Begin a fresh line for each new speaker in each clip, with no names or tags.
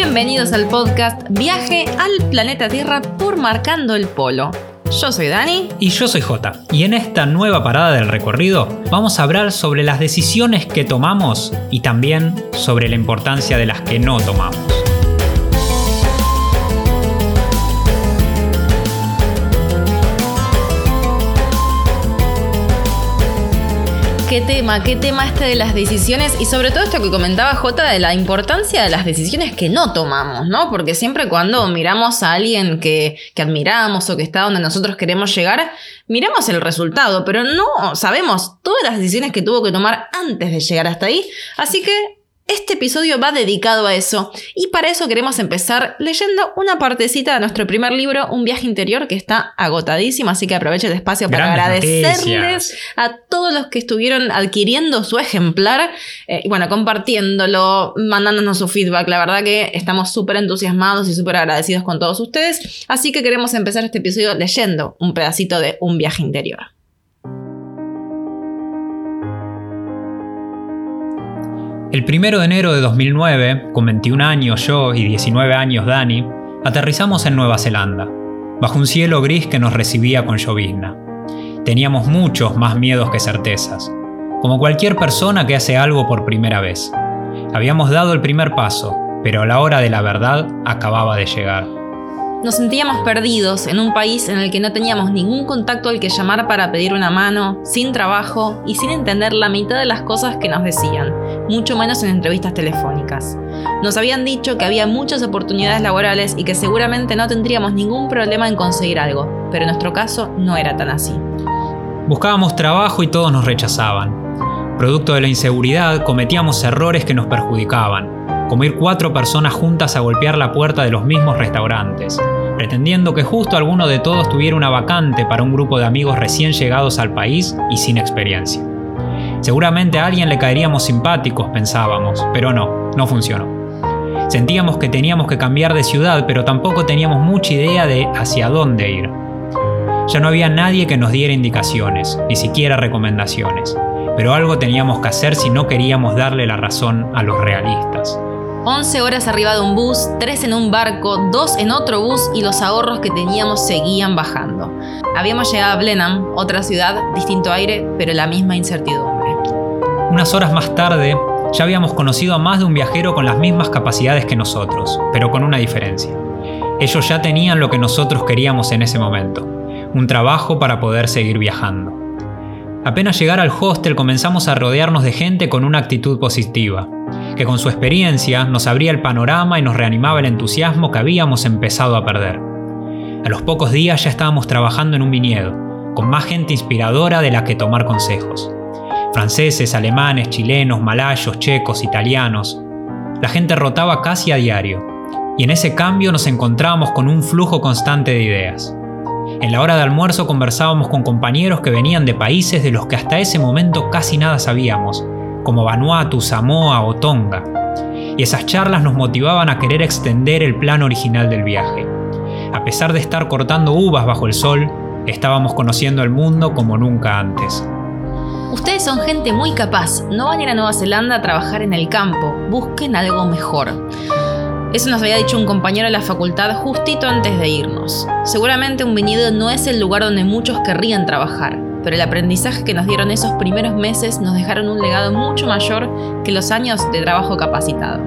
Bienvenidos al podcast Viaje al planeta Tierra por Marcando el Polo. Yo soy Dani.
Y yo soy Jota. Y en esta nueva parada del recorrido vamos a hablar sobre las decisiones que tomamos y también sobre la importancia de las que no tomamos.
Qué tema, qué tema este de las decisiones y sobre todo esto que comentaba Jota de la importancia de las decisiones que no tomamos, ¿no? Porque siempre cuando miramos a alguien que, que admiramos o que está donde nosotros queremos llegar, miramos el resultado, pero no sabemos todas las decisiones que tuvo que tomar antes de llegar hasta ahí. Así que este episodio va dedicado a eso y para eso queremos empezar leyendo una partecita de nuestro primer libro, Un viaje interior, que está agotadísimo, así que aprovecho el espacio para agradecerles a todos los que estuvieron adquiriendo su ejemplar eh, y bueno, compartiéndolo, mandándonos su feedback. La verdad que estamos súper entusiasmados y súper agradecidos con todos ustedes, así que queremos empezar este episodio leyendo un pedacito de Un viaje interior.
El 1 de enero de 2009, con 21 años yo y 19 años Dani, aterrizamos en Nueva Zelanda, bajo un cielo gris que nos recibía con llovizna. Teníamos muchos más miedos que certezas, como cualquier persona que hace algo por primera vez. Habíamos dado el primer paso, pero la hora de la verdad acababa de llegar.
Nos sentíamos perdidos en un país en el que no teníamos ningún contacto al que llamar para pedir una mano, sin trabajo y sin entender la mitad de las cosas que nos decían, mucho menos en entrevistas telefónicas. Nos habían dicho que había muchas oportunidades laborales y que seguramente no tendríamos ningún problema en conseguir algo, pero en nuestro caso no era tan así.
Buscábamos trabajo y todos nos rechazaban. Producto de la inseguridad, cometíamos errores que nos perjudicaban como ir cuatro personas juntas a golpear la puerta de los mismos restaurantes, pretendiendo que justo alguno de todos tuviera una vacante para un grupo de amigos recién llegados al país y sin experiencia. Seguramente a alguien le caeríamos simpáticos, pensábamos, pero no, no funcionó. Sentíamos que teníamos que cambiar de ciudad, pero tampoco teníamos mucha idea de hacia dónde ir. Ya no había nadie que nos diera indicaciones, ni siquiera recomendaciones, pero algo teníamos que hacer si no queríamos darle la razón a los realistas.
11 horas arriba de un bus, 3 en un barco, 2 en otro bus y los ahorros que teníamos seguían bajando. Habíamos llegado a Blenheim, otra ciudad, distinto aire, pero la misma incertidumbre.
Unas horas más tarde, ya habíamos conocido a más de un viajero con las mismas capacidades que nosotros, pero con una diferencia. Ellos ya tenían lo que nosotros queríamos en ese momento, un trabajo para poder seguir viajando. Apenas llegar al hostel comenzamos a rodearnos de gente con una actitud positiva, que con su experiencia nos abría el panorama y nos reanimaba el entusiasmo que habíamos empezado a perder. A los pocos días ya estábamos trabajando en un viñedo, con más gente inspiradora de la que tomar consejos. Franceses, alemanes, chilenos, malayos, checos, italianos. La gente rotaba casi a diario, y en ese cambio nos encontrábamos con un flujo constante de ideas. En la hora de almuerzo conversábamos con compañeros que venían de países de los que hasta ese momento casi nada sabíamos, como Vanuatu, Samoa o Tonga. Y esas charlas nos motivaban a querer extender el plan original del viaje. A pesar de estar cortando uvas bajo el sol, estábamos conociendo el mundo como nunca antes.
Ustedes son gente muy capaz, no van a ir a Nueva Zelanda a trabajar en el campo, busquen algo mejor. Eso nos había dicho un compañero de la facultad justito antes de irnos. Seguramente un viñedo no es el lugar donde muchos querrían trabajar, pero el aprendizaje que nos dieron esos primeros meses nos dejaron un legado mucho mayor que los años de trabajo capacitado.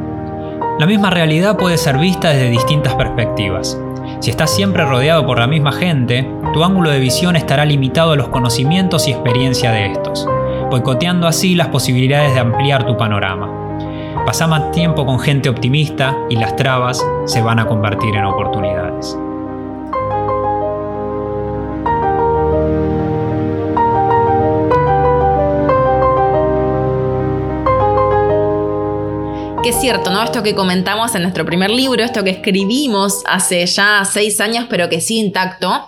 La misma realidad puede ser vista desde distintas perspectivas. Si estás siempre rodeado por la misma gente, tu ángulo de visión estará limitado a los conocimientos y experiencia de estos, boicoteando así las posibilidades de ampliar tu panorama. Pasa más tiempo con gente optimista y las trabas se van a convertir en oportunidades.
Cierto, ¿no? Esto que comentamos en nuestro primer libro, esto que escribimos hace ya seis años, pero que sigue intacto.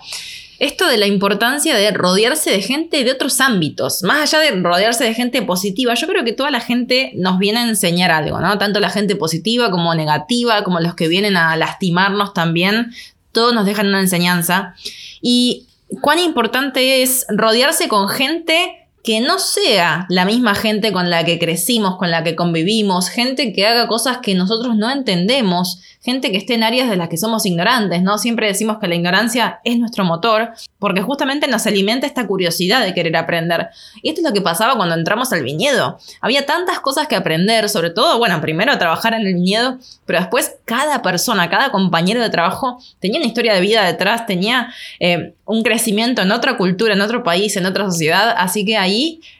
Esto de la importancia de rodearse de gente de otros ámbitos, más allá de rodearse de gente positiva, yo creo que toda la gente nos viene a enseñar algo, ¿no? Tanto la gente positiva como negativa, como los que vienen a lastimarnos también, todos nos dejan una enseñanza. Y cuán importante es rodearse con gente que no sea la misma gente con la que crecimos, con la que convivimos, gente que haga cosas que nosotros no entendemos, gente que esté en áreas de las que somos ignorantes, ¿no? Siempre decimos que la ignorancia es nuestro motor, porque justamente nos alimenta esta curiosidad de querer aprender. Y esto es lo que pasaba cuando entramos al viñedo. Había tantas cosas que aprender, sobre todo, bueno, primero trabajar en el viñedo, pero después cada persona, cada compañero de trabajo tenía una historia de vida detrás, tenía eh, un crecimiento en otra cultura, en otro país, en otra sociedad, así que ahí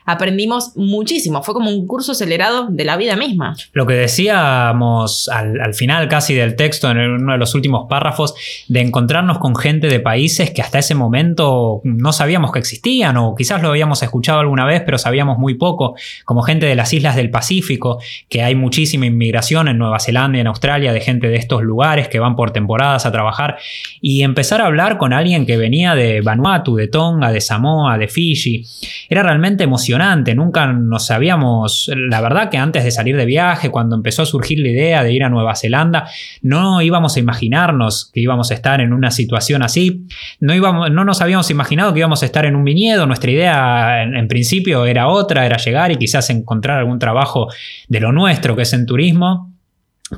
aprendimos muchísimo, fue como un curso acelerado de la vida misma.
Lo que decíamos al, final casi del texto, en uno de los últimos párrafos, de encontrarnos con gente de países que hasta ese momento no sabíamos que existían o quizás lo habíamos escuchado alguna vez, pero sabíamos muy poco, como gente de las islas del Pacífico, que hay muchísima inmigración en Nueva Zelanda y en Australia de gente de estos lugares que van por temporadas a trabajar y empezar a hablar con alguien que venía de Vanuatu, de Tonga, de Samoa, de Fiji, era realmente emocionante, nunca nos sabíamos, la verdad que antes de salir de viaje, cuando empezó a surgir la idea de ir a Nueva Zelanda, no íbamos a imaginarnos que íbamos a estar en una situación así, no, íbamos, no nos habíamos imaginado que íbamos a estar en un viñedo, nuestra idea en principio era otra, era llegar y quizás encontrar algún trabajo de lo nuestro, que es en turismo.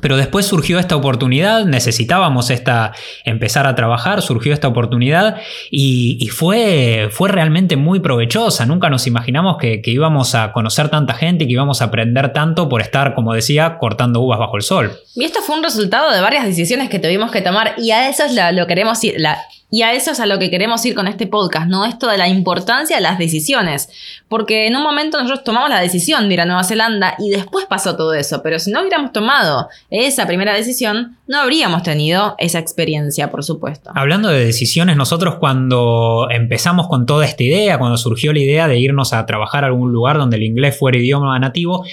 Pero después surgió esta oportunidad, necesitábamos esta, empezar a trabajar, surgió esta oportunidad y, fue, fue, realmente muy provechosa. Nunca nos imaginamos que, íbamos a conocer tanta gente y que íbamos a aprender tanto por estar, como decía, cortando uvas bajo el sol.
Y esto fue un resultado de varias decisiones que tuvimos que tomar y a eso es lo queremos ir, la, y a eso es a lo que queremos ir con este podcast, ¿no? Esto de la importancia de las decisiones. Porque en un momento nosotros tomamos la decisión de ir a Nueva Zelanda y después pasó todo eso. Pero si no hubiéramos tomado esa primera decisión, no habríamos tenido esa experiencia, por supuesto.
Hablando de decisiones, nosotros cuando empezamos con toda esta idea, cuando surgió la idea de irnos a trabajar a algún lugar donde el inglés fuera idioma nativo,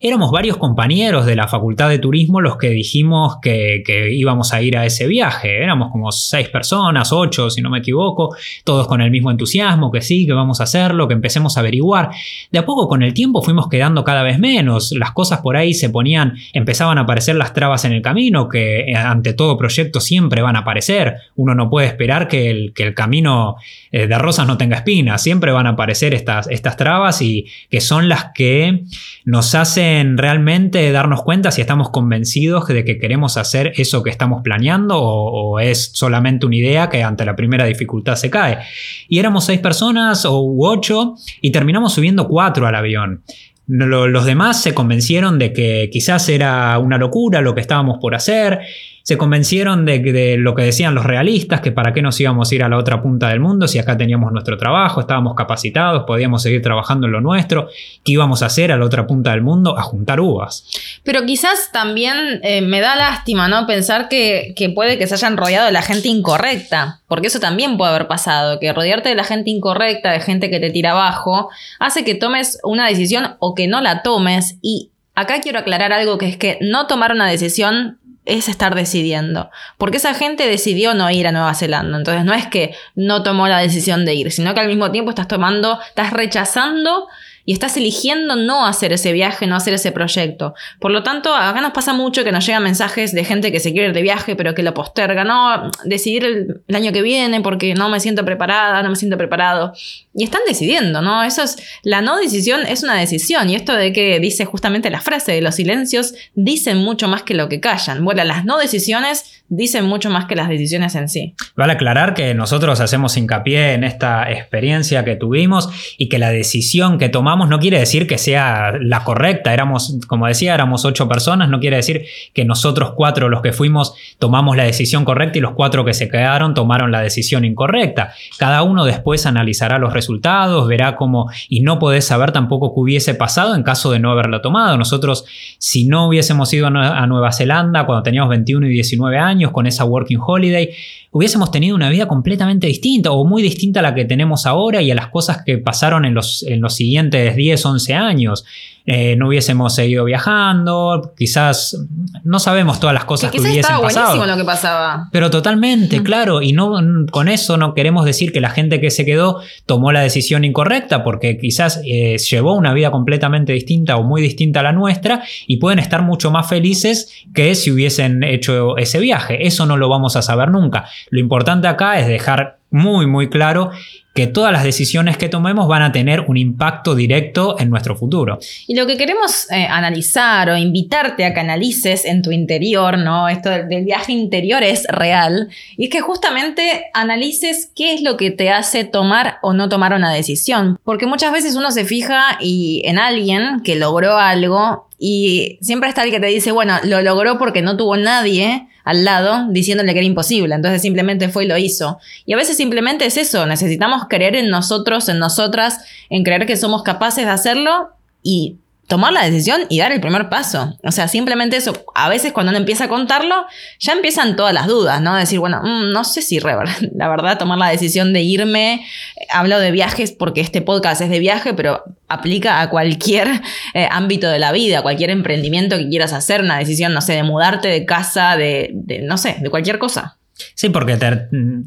éramos varios compañeros de la Facultad de Turismo los que dijimos que, que íbamos a ir a ese viaje. Éramos como seis personas, si no me equivoco, todos con el mismo entusiasmo, que sí, que vamos a hacerlo, que empecemos a averiguar. De a poco con el tiempo fuimos quedando cada vez menos, las cosas por ahí se ponían, empezaban a aparecer las trabas en el camino, que eh, ante todo proyecto siempre van a aparecer. Uno no puede esperar que el, que el camino eh, de rosas no tenga espinas, siempre van a aparecer estas, estas trabas y que son las que nos hacen realmente darnos cuenta si estamos convencidos de que queremos hacer eso que estamos planeando o, es solamente una idea que ante la primera dificultad se cae. Y éramos seis personas o ocho y terminamos subiendo cuatro al avión. Los demás se convencieron de que quizás era una locura lo que estábamos por hacer se convencieron de, lo que decían los realistas, que para qué nos íbamos a ir a la otra punta del mundo si acá teníamos nuestro trabajo, estábamos capacitados, podíamos seguir trabajando en lo nuestro, ¿qué íbamos a hacer a la otra punta del mundo? A juntar uvas.
Pero quizás también eh, me da lástima, ¿no? Pensar que, que puede que se hayan rodeado de la gente incorrecta, porque eso también puede haber pasado, que rodearte de la gente incorrecta, de gente que te tira abajo, hace que tomes una decisión o que no la tomes y Acá quiero aclarar algo que es que no tomar una decisión es estar decidiendo. Porque esa gente decidió no ir a Nueva Zelanda. Entonces no es que no tomó la decisión de ir, sino que al mismo tiempo estás tomando, estás rechazando y estás eligiendo no hacer ese viaje, no hacer ese proyecto. Por lo tanto, acá nos pasa mucho que nos llegan mensajes de gente que se quiere ir de viaje pero que lo posterga. No, decidir el, año que viene porque no me siento preparada, no me siento preparado. Y están decidiendo, ¿no? Eso es, la no decisión es una decisión. Y esto de que dice justamente la frase de los silencios dicen mucho más que lo que callan. Bueno, las no decisiones dicen mucho más que las decisiones en sí.
Vale aclarar que nosotros hacemos hincapié en esta experiencia que tuvimos y que la decisión que tomamos no quiere decir que sea la correcta. Éramos, como decía, éramos ocho personas, no quiere decir que nosotros cuatro los que fuimos tomamos la decisión correcta y los cuatro que se quedaron tomaron la decisión incorrecta. Cada uno después analizará los resultados verá cómo, y no podés saber tampoco qué hubiese pasado en caso de no haberlo tomado. Nosotros, si no hubiésemos ido a Nueva Zelanda cuando teníamos 21 y 19 años con esa Working Holiday, hubiésemos tenido una vida completamente distinta o muy distinta a la que tenemos ahora y a las cosas que pasaron en los, en los siguientes 10, 11 años. Eh, no hubiésemos seguido viajando, quizás no sabemos todas las cosas que, que hubiesen pasado.
lo que pasaba.
Pero totalmente, claro, y no con eso no queremos decir que la gente que se quedó tomó la decisión incorrecta, porque quizás eh, llevó una vida completamente distinta o muy distinta a la nuestra y pueden estar mucho más felices que si hubiesen hecho ese viaje. Eso no lo vamos a saber nunca. Lo importante acá es dejar muy, muy claro que todas las decisiones que tomemos van a tener un impacto directo en nuestro futuro.
Y lo que queremos eh, analizar o invitarte a que analices en tu interior, ¿no? Esto del, viaje interior es real. Y es que justamente analices qué es lo que te hace tomar o no tomar una decisión. Porque muchas veces uno se fija y en alguien que logró algo y siempre está el que te dice, bueno, lo logró porque no tuvo nadie al lado diciéndole que era imposible, entonces simplemente fue y lo hizo. Y a veces simplemente es eso, necesitamos creer en nosotros, en nosotras, en creer que somos capaces de hacerlo y tomar la decisión y dar el primer paso. O sea, simplemente eso. A veces cuando uno empieza a contarlo, ya empiezan todas las dudas, ¿no? Decir, bueno, mm, no sé si la verdad tomar la decisión de irme. Hablo de viajes porque este podcast es de viaje, pero aplica a cualquier eh, ámbito de la vida, cualquier emprendimiento que quieras hacer, una decisión, no sé, de mudarte de casa, de, de no sé, de cualquier cosa.
Sí, porque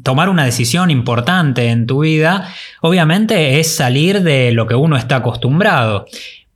tomar una decisión importante en tu vida, obviamente, es salir de lo que uno está acostumbrado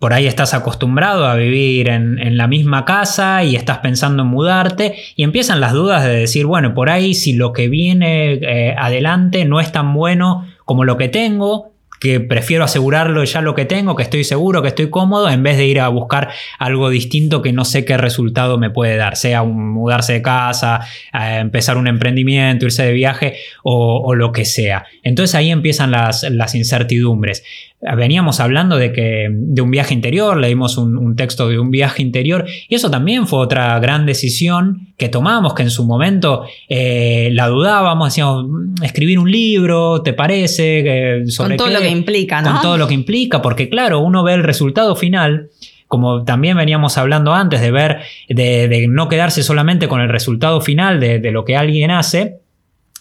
por ahí estás acostumbrado a vivir en, la misma casa y estás pensando en mudarte y empiezan las dudas de decir, bueno, por ahí si lo que viene eh, adelante no es tan bueno como lo que tengo, que prefiero asegurarlo ya lo que tengo, que estoy seguro, que estoy cómodo, en vez de ir a buscar algo distinto que no sé qué resultado me puede dar, sea mudarse de casa, empezar un emprendimiento, irse de viaje o, lo que sea. Entonces ahí empiezan las, las incertidumbres veníamos hablando de que de un viaje interior, leímos un, texto de un viaje interior y eso también fue otra gran decisión que tomamos, que en su momento eh, la dudábamos, decíamos, mm, escribir un libro, ¿te parece?
con todo lo que implica,
¿no? Con todo lo que implica, porque claro, uno ve el resultado final como también veníamos hablando antes, de ver, de, no quedarse solamente con el resultado final de, de, lo que alguien hace,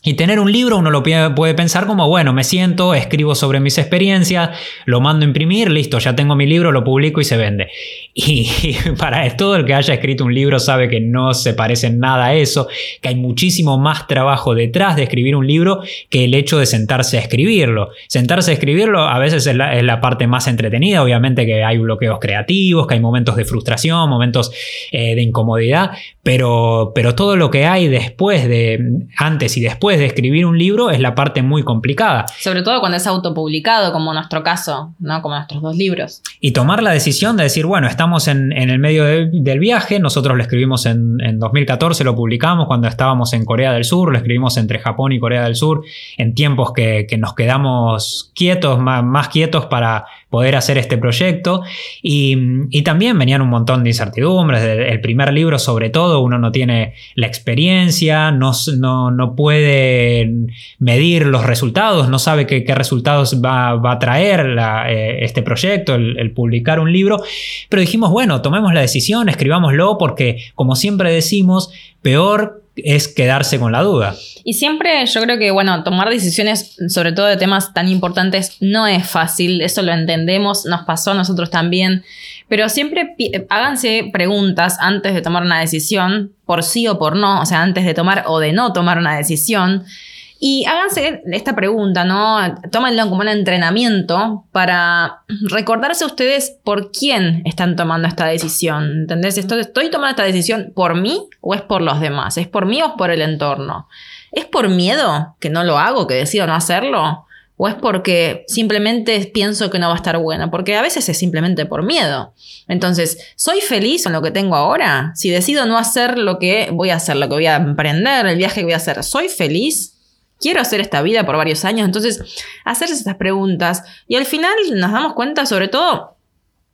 y tener un libro uno lo puede pensar como, bueno, me siento, escribo sobre mis experiencias, lo mando a imprimir, listo, ya tengo mi libro, lo publico y se vende. Y, para todo el que haya escrito un libro sabe que no se parece en nada a eso, que hay muchísimo más trabajo detrás de escribir un libro que el hecho de sentarse a escribirlo. Sentarse a escribirlo a veces es la, parte más entretenida, obviamente que hay bloqueos creativos, que hay momentos de frustración, momentos eh, de incomodidad, pero, pero todo lo que hay después de, antes y después, de escribir un libro es la parte muy complicada.
Sobre todo cuando es autopublicado, como nuestro caso, ¿no? Como nuestros dos libros.
Y tomar la decisión de decir, bueno, estamos en, el medio del viaje, nosotros lo escribimos en, 2014, lo publicamos cuando estábamos en Corea del Sur, lo escribimos entre Japón y Corea del Sur, en tiempos que, nos quedamos quietos, más quietos para poder hacer este proyecto. Y, también venían un montón de incertidumbres. El primer libro, sobre todo, uno no tiene la experiencia, no, no, puede medir los resultados, no sabe qué, resultados va, a traer eh, este proyecto, el, publicar un libro. Pero dijimos, bueno, tomemos la decisión, escribámoslo, porque como siempre decimos, peor es quedarse con la duda.
Y siempre yo creo que, bueno, tomar decisiones, sobre todo de temas tan importantes, no es fácil, eso lo entendemos, nos pasó a nosotros también, pero siempre háganse preguntas antes de tomar una decisión, por sí o por no, o sea, antes de tomar o de no tomar una decisión. Y háganse esta pregunta, ¿no? Tómenlo como un entrenamiento para recordarse a ustedes por quién están tomando esta decisión. ¿Entendés? ¿Estoy, ¿Estoy tomando esta decisión por mí o es por los demás? ¿Es por mí o es por el entorno? ¿Es por miedo que no lo hago, que decido no hacerlo? ¿O es porque simplemente pienso que no va a estar bueno? Porque a veces es simplemente por miedo. Entonces, ¿soy feliz con lo que tengo ahora? Si decido no hacer lo que voy a hacer, lo que voy a emprender, el viaje que voy a hacer, ¿soy feliz? Quiero hacer esta vida por varios años. Entonces, hacerse estas preguntas. Y al final nos damos cuenta, sobre todo,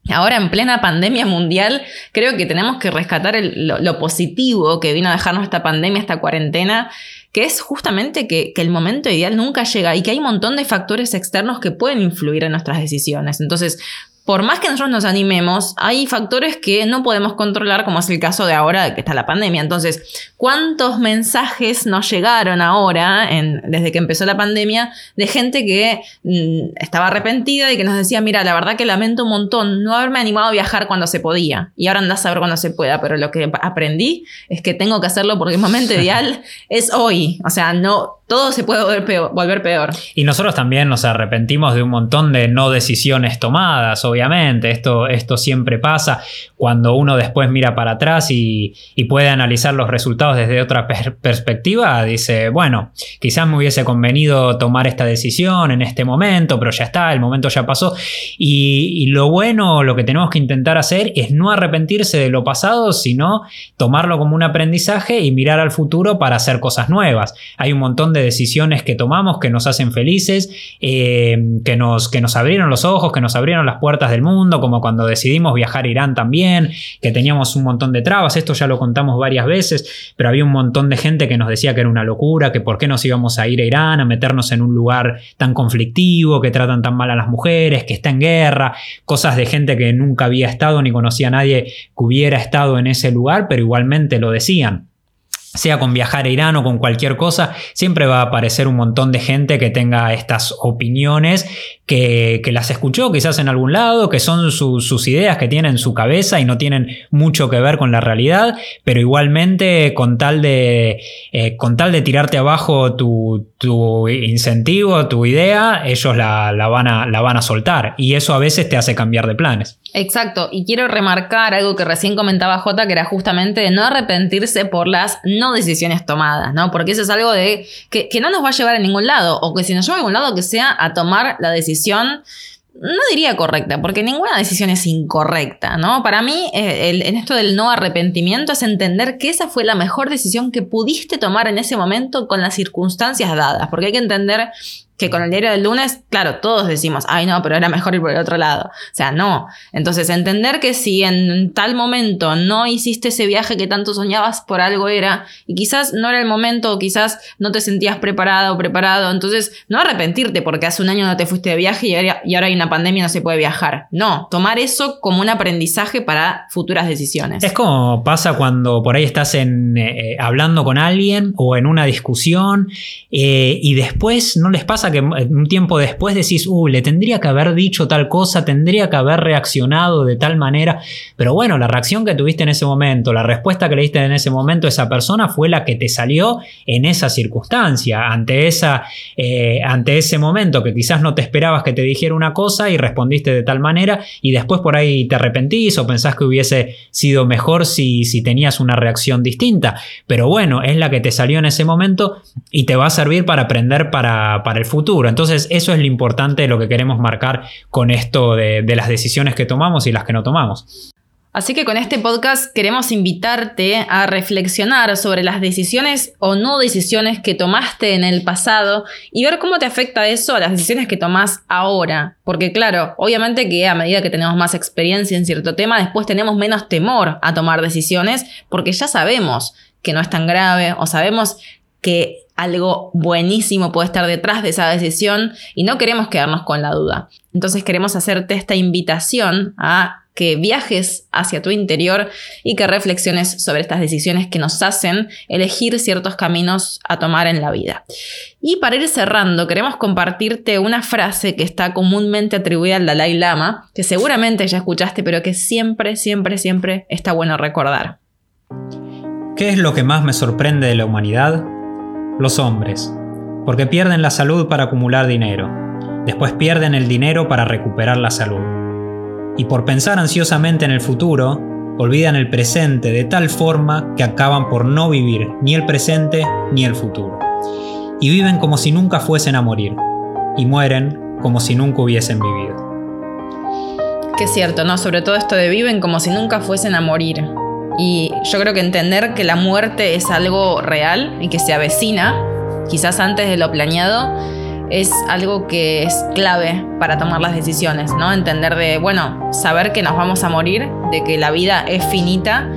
Ahora en plena pandemia mundial, creo que tenemos que rescatar lo, positivo que vino a dejarnos esta pandemia, esta cuarentena, que es justamente que, que, el momento ideal nunca llega y que hay un montón de factores externos que pueden influir en nuestras decisiones. Entonces, por más que nosotros nos animemos, hay factores que no podemos controlar, como es el caso de ahora de que está la pandemia. Entonces, ¿cuántos mensajes nos llegaron ahora, desde que empezó la pandemia, de gente que mm, estaba arrepentida y que nos decía, mira, la verdad que lamento un montón no haberme animado a viajar cuando se podía. Y ahora andás a ver cuando se pueda, pero lo que aprendí es que tengo que hacerlo porque el momento ideal es hoy. O sea, no, todo se puede volver peor, volver peor.
Y nosotros también nos arrepentimos de un montón de no decisiones tomadas, obviamente, esto, esto siempre pasa cuando uno después mira para atrás y, puede analizar los resultados desde otra perspectiva, dice, bueno, quizás me hubiese convenido tomar esta decisión en este momento, pero ya está, el momento ya pasó. Y, lo bueno, lo que tenemos que intentar hacer es no arrepentirse de lo pasado, sino tomarlo como un aprendizaje y mirar al futuro para hacer cosas nuevas. Hay un montón de decisiones que tomamos que nos hacen felices, eh, que, nos, que nos abrieron los ojos, que nos abrieron las puertas del mundo, como cuando decidimos viajar a Irán también, que teníamos un montón de trabas, esto ya lo contamos varias veces, pero había un montón de gente que nos decía que era una locura, que por qué nos íbamos a ir a Irán, a meternos en un lugar tan conflictivo, que tratan tan mal a las mujeres, que está en guerra, cosas de gente que nunca había estado ni conocía a nadie que hubiera estado en ese lugar, pero igualmente lo decían sea con viajar a Irán o con cualquier cosa, siempre va a aparecer un montón de gente que tenga estas opiniones, que, las escuchó quizás en algún lado, que son sus ideas que tienen en su cabeza y no tienen mucho que ver con la realidad, pero igualmente con tal de, eh, con tal de tirarte abajo tu, incentivo, tu idea, ellos la, van a, la van a soltar y eso a veces te hace cambiar de planes.
Exacto, y quiero remarcar algo que recién comentaba Jota, que era justamente no arrepentirse por las no decisiones tomadas, ¿no? Porque eso es algo de que, no nos va a llevar a ningún lado, o que si nos lleva a algún lado, que sea a tomar la decisión no diría correcta, porque ninguna decisión es incorrecta, ¿no? Para mí, eh, en esto del no arrepentimiento es entender que esa fue la mejor decisión que pudiste tomar en ese momento con las circunstancias dadas, porque hay que entender que con el diario del lunes, claro, todos decimos, ay no, pero era mejor ir por el otro lado. O sea, no. Entonces, entender que si en tal momento no hiciste ese viaje que tanto soñabas, por algo era, y quizás no era el momento, o quizás no te sentías preparado o preparado, entonces no arrepentirte porque hace un año no te fuiste de viaje y ahora, hay una pandemia y no se puede viajar. No, tomar eso como un aprendizaje para futuras decisiones.
Es como pasa cuando por ahí estás en, eh, eh, hablando con alguien o en una discusión eh, y después no les pasa que un tiempo después decís, uh, le tendría que haber dicho tal cosa, tendría que haber reaccionado de tal manera, pero bueno, la reacción que tuviste en ese momento, la respuesta que le diste en ese momento a esa persona fue la que te salió en esa circunstancia, ante, esa, eh, ante ese momento que quizás no te esperabas que te dijera una cosa y respondiste de tal manera y después por ahí te arrepentís o pensás que hubiese sido mejor si, si tenías una reacción distinta, pero bueno, es la que te salió en ese momento y te va a servir para aprender para, para el futuro futuro. Entonces eso es lo importante de lo que queremos marcar con esto de, las decisiones que tomamos y las que no tomamos.
Así que con este podcast queremos invitarte a reflexionar sobre las decisiones o no decisiones que tomaste en el pasado y ver cómo te afecta eso a las decisiones que tomas ahora. Porque claro, obviamente que a medida que tenemos más experiencia en cierto tema, después tenemos menos temor a tomar decisiones porque ya sabemos que no es tan grave o sabemos que algo buenísimo puede estar detrás de esa decisión y no queremos quedarnos con la duda. Entonces queremos hacerte esta invitación a que viajes hacia tu interior y que reflexiones sobre estas decisiones que nos hacen elegir ciertos caminos a tomar en la vida. Y para ir cerrando, queremos compartirte una frase que está comúnmente atribuida al Dalai Lama, que seguramente ya escuchaste, pero que siempre, siempre, siempre está bueno recordar.
¿Qué es lo que más me sorprende de la humanidad? Los hombres, porque pierden la salud para acumular dinero, después pierden el dinero para recuperar la salud. Y por pensar ansiosamente en el futuro, olvidan el presente de tal forma que acaban por no vivir ni el presente ni el futuro. Y viven como si nunca fuesen a morir, y mueren como si nunca hubiesen vivido.
Que cierto, ¿no? Sobre todo esto de viven como si nunca fuesen a morir. Y yo creo que entender que la muerte es algo real y que se avecina, quizás antes de lo planeado, es algo que es clave para tomar las decisiones, ¿no? Entender de, bueno, saber que nos vamos a morir, de que la vida es finita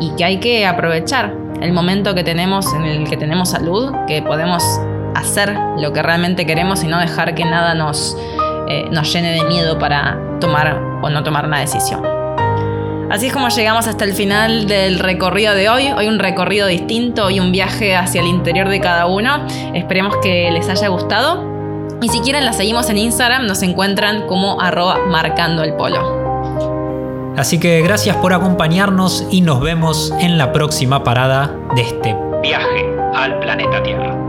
y que hay que aprovechar el momento que tenemos en el que tenemos salud, que podemos hacer lo que realmente queremos y no dejar que nada nos, eh, nos llene de miedo para tomar o no tomar una decisión. Así es como llegamos hasta el final del recorrido de hoy. Hoy un recorrido distinto y un viaje hacia el interior de cada uno. Esperemos que les haya gustado. Y si quieren la seguimos en Instagram, nos encuentran como arroba marcando el polo.
Así que gracias por acompañarnos y nos vemos en la próxima parada de este viaje al planeta Tierra.